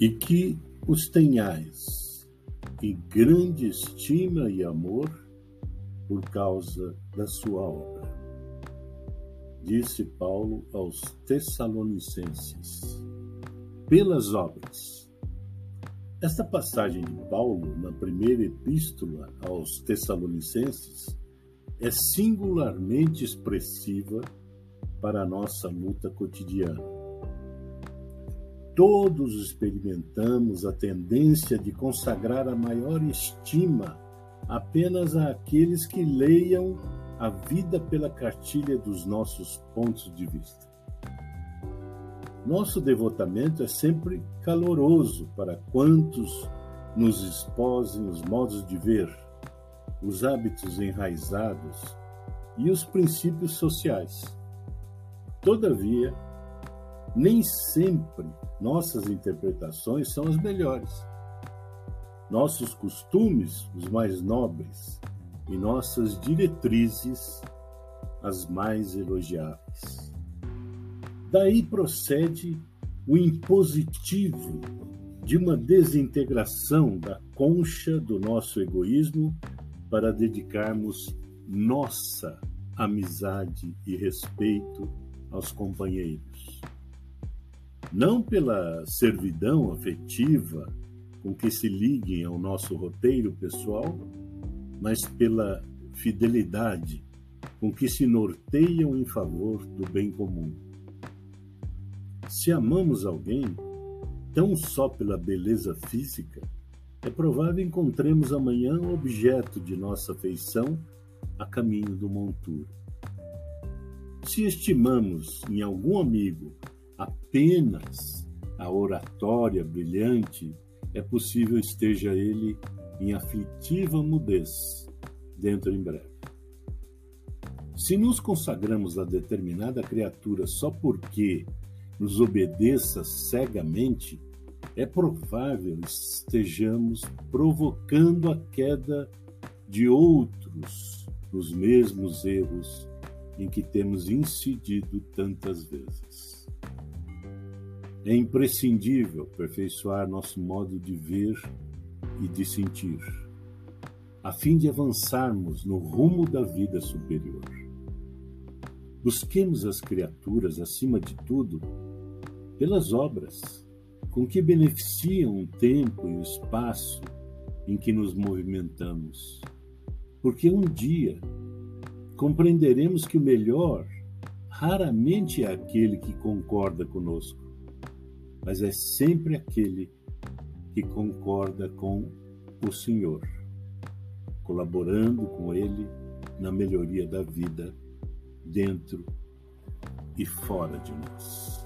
e que os tenhais em grande estima e amor por causa da sua obra. Disse Paulo aos Tessalonicenses, pelas obras. Esta passagem de Paulo, na primeira epístola aos Tessalonicenses, é singularmente expressiva para a nossa luta cotidiana. Todos experimentamos a tendência de consagrar a maior estima apenas àqueles que leiam a vida pela cartilha dos nossos pontos de vista. Nosso devotamento é sempre caloroso para quantos nos exposem os modos de ver, os hábitos enraizados e os princípios sociais. Todavia, nem sempre nossas interpretações são as melhores. Nossos costumes, os mais nobres, e nossas diretrizes, as mais elogiáveis. Daí procede o impositivo de uma desintegração da concha do nosso egoísmo para dedicarmos nossa amizade e respeito aos companheiros. Não pela servidão afetiva com que se liguem ao nosso roteiro pessoal, mas pela fidelidade com que se norteiam em favor do bem comum. Se amamos alguém, tão só pela beleza física, é provável encontremos amanhã o objeto de nossa afeição a caminho do monturo. Se estimamos em algum amigo apenas a oratória brilhante, é possível esteja ele em aflitiva mudez dentro em breve. Se nos consagramos a determinada criatura só porque nos obedeça cegamente, é provável estejamos provocando a queda de outros nos mesmos erros em que temos incidido tantas vezes. É imprescindível aperfeiçoar nosso modo de ver e de sentir, a fim de avançarmos no rumo da vida superior. Busquemos as criaturas, acima de tudo, pelas obras, com que beneficiam o tempo e o espaço em que nos movimentamos. Porque um dia compreenderemos que o melhor raramente é aquele que concorda conosco, mas é sempre aquele que concorda com o Senhor, colaborando com Ele na melhoria da vida dentro e fora de nós.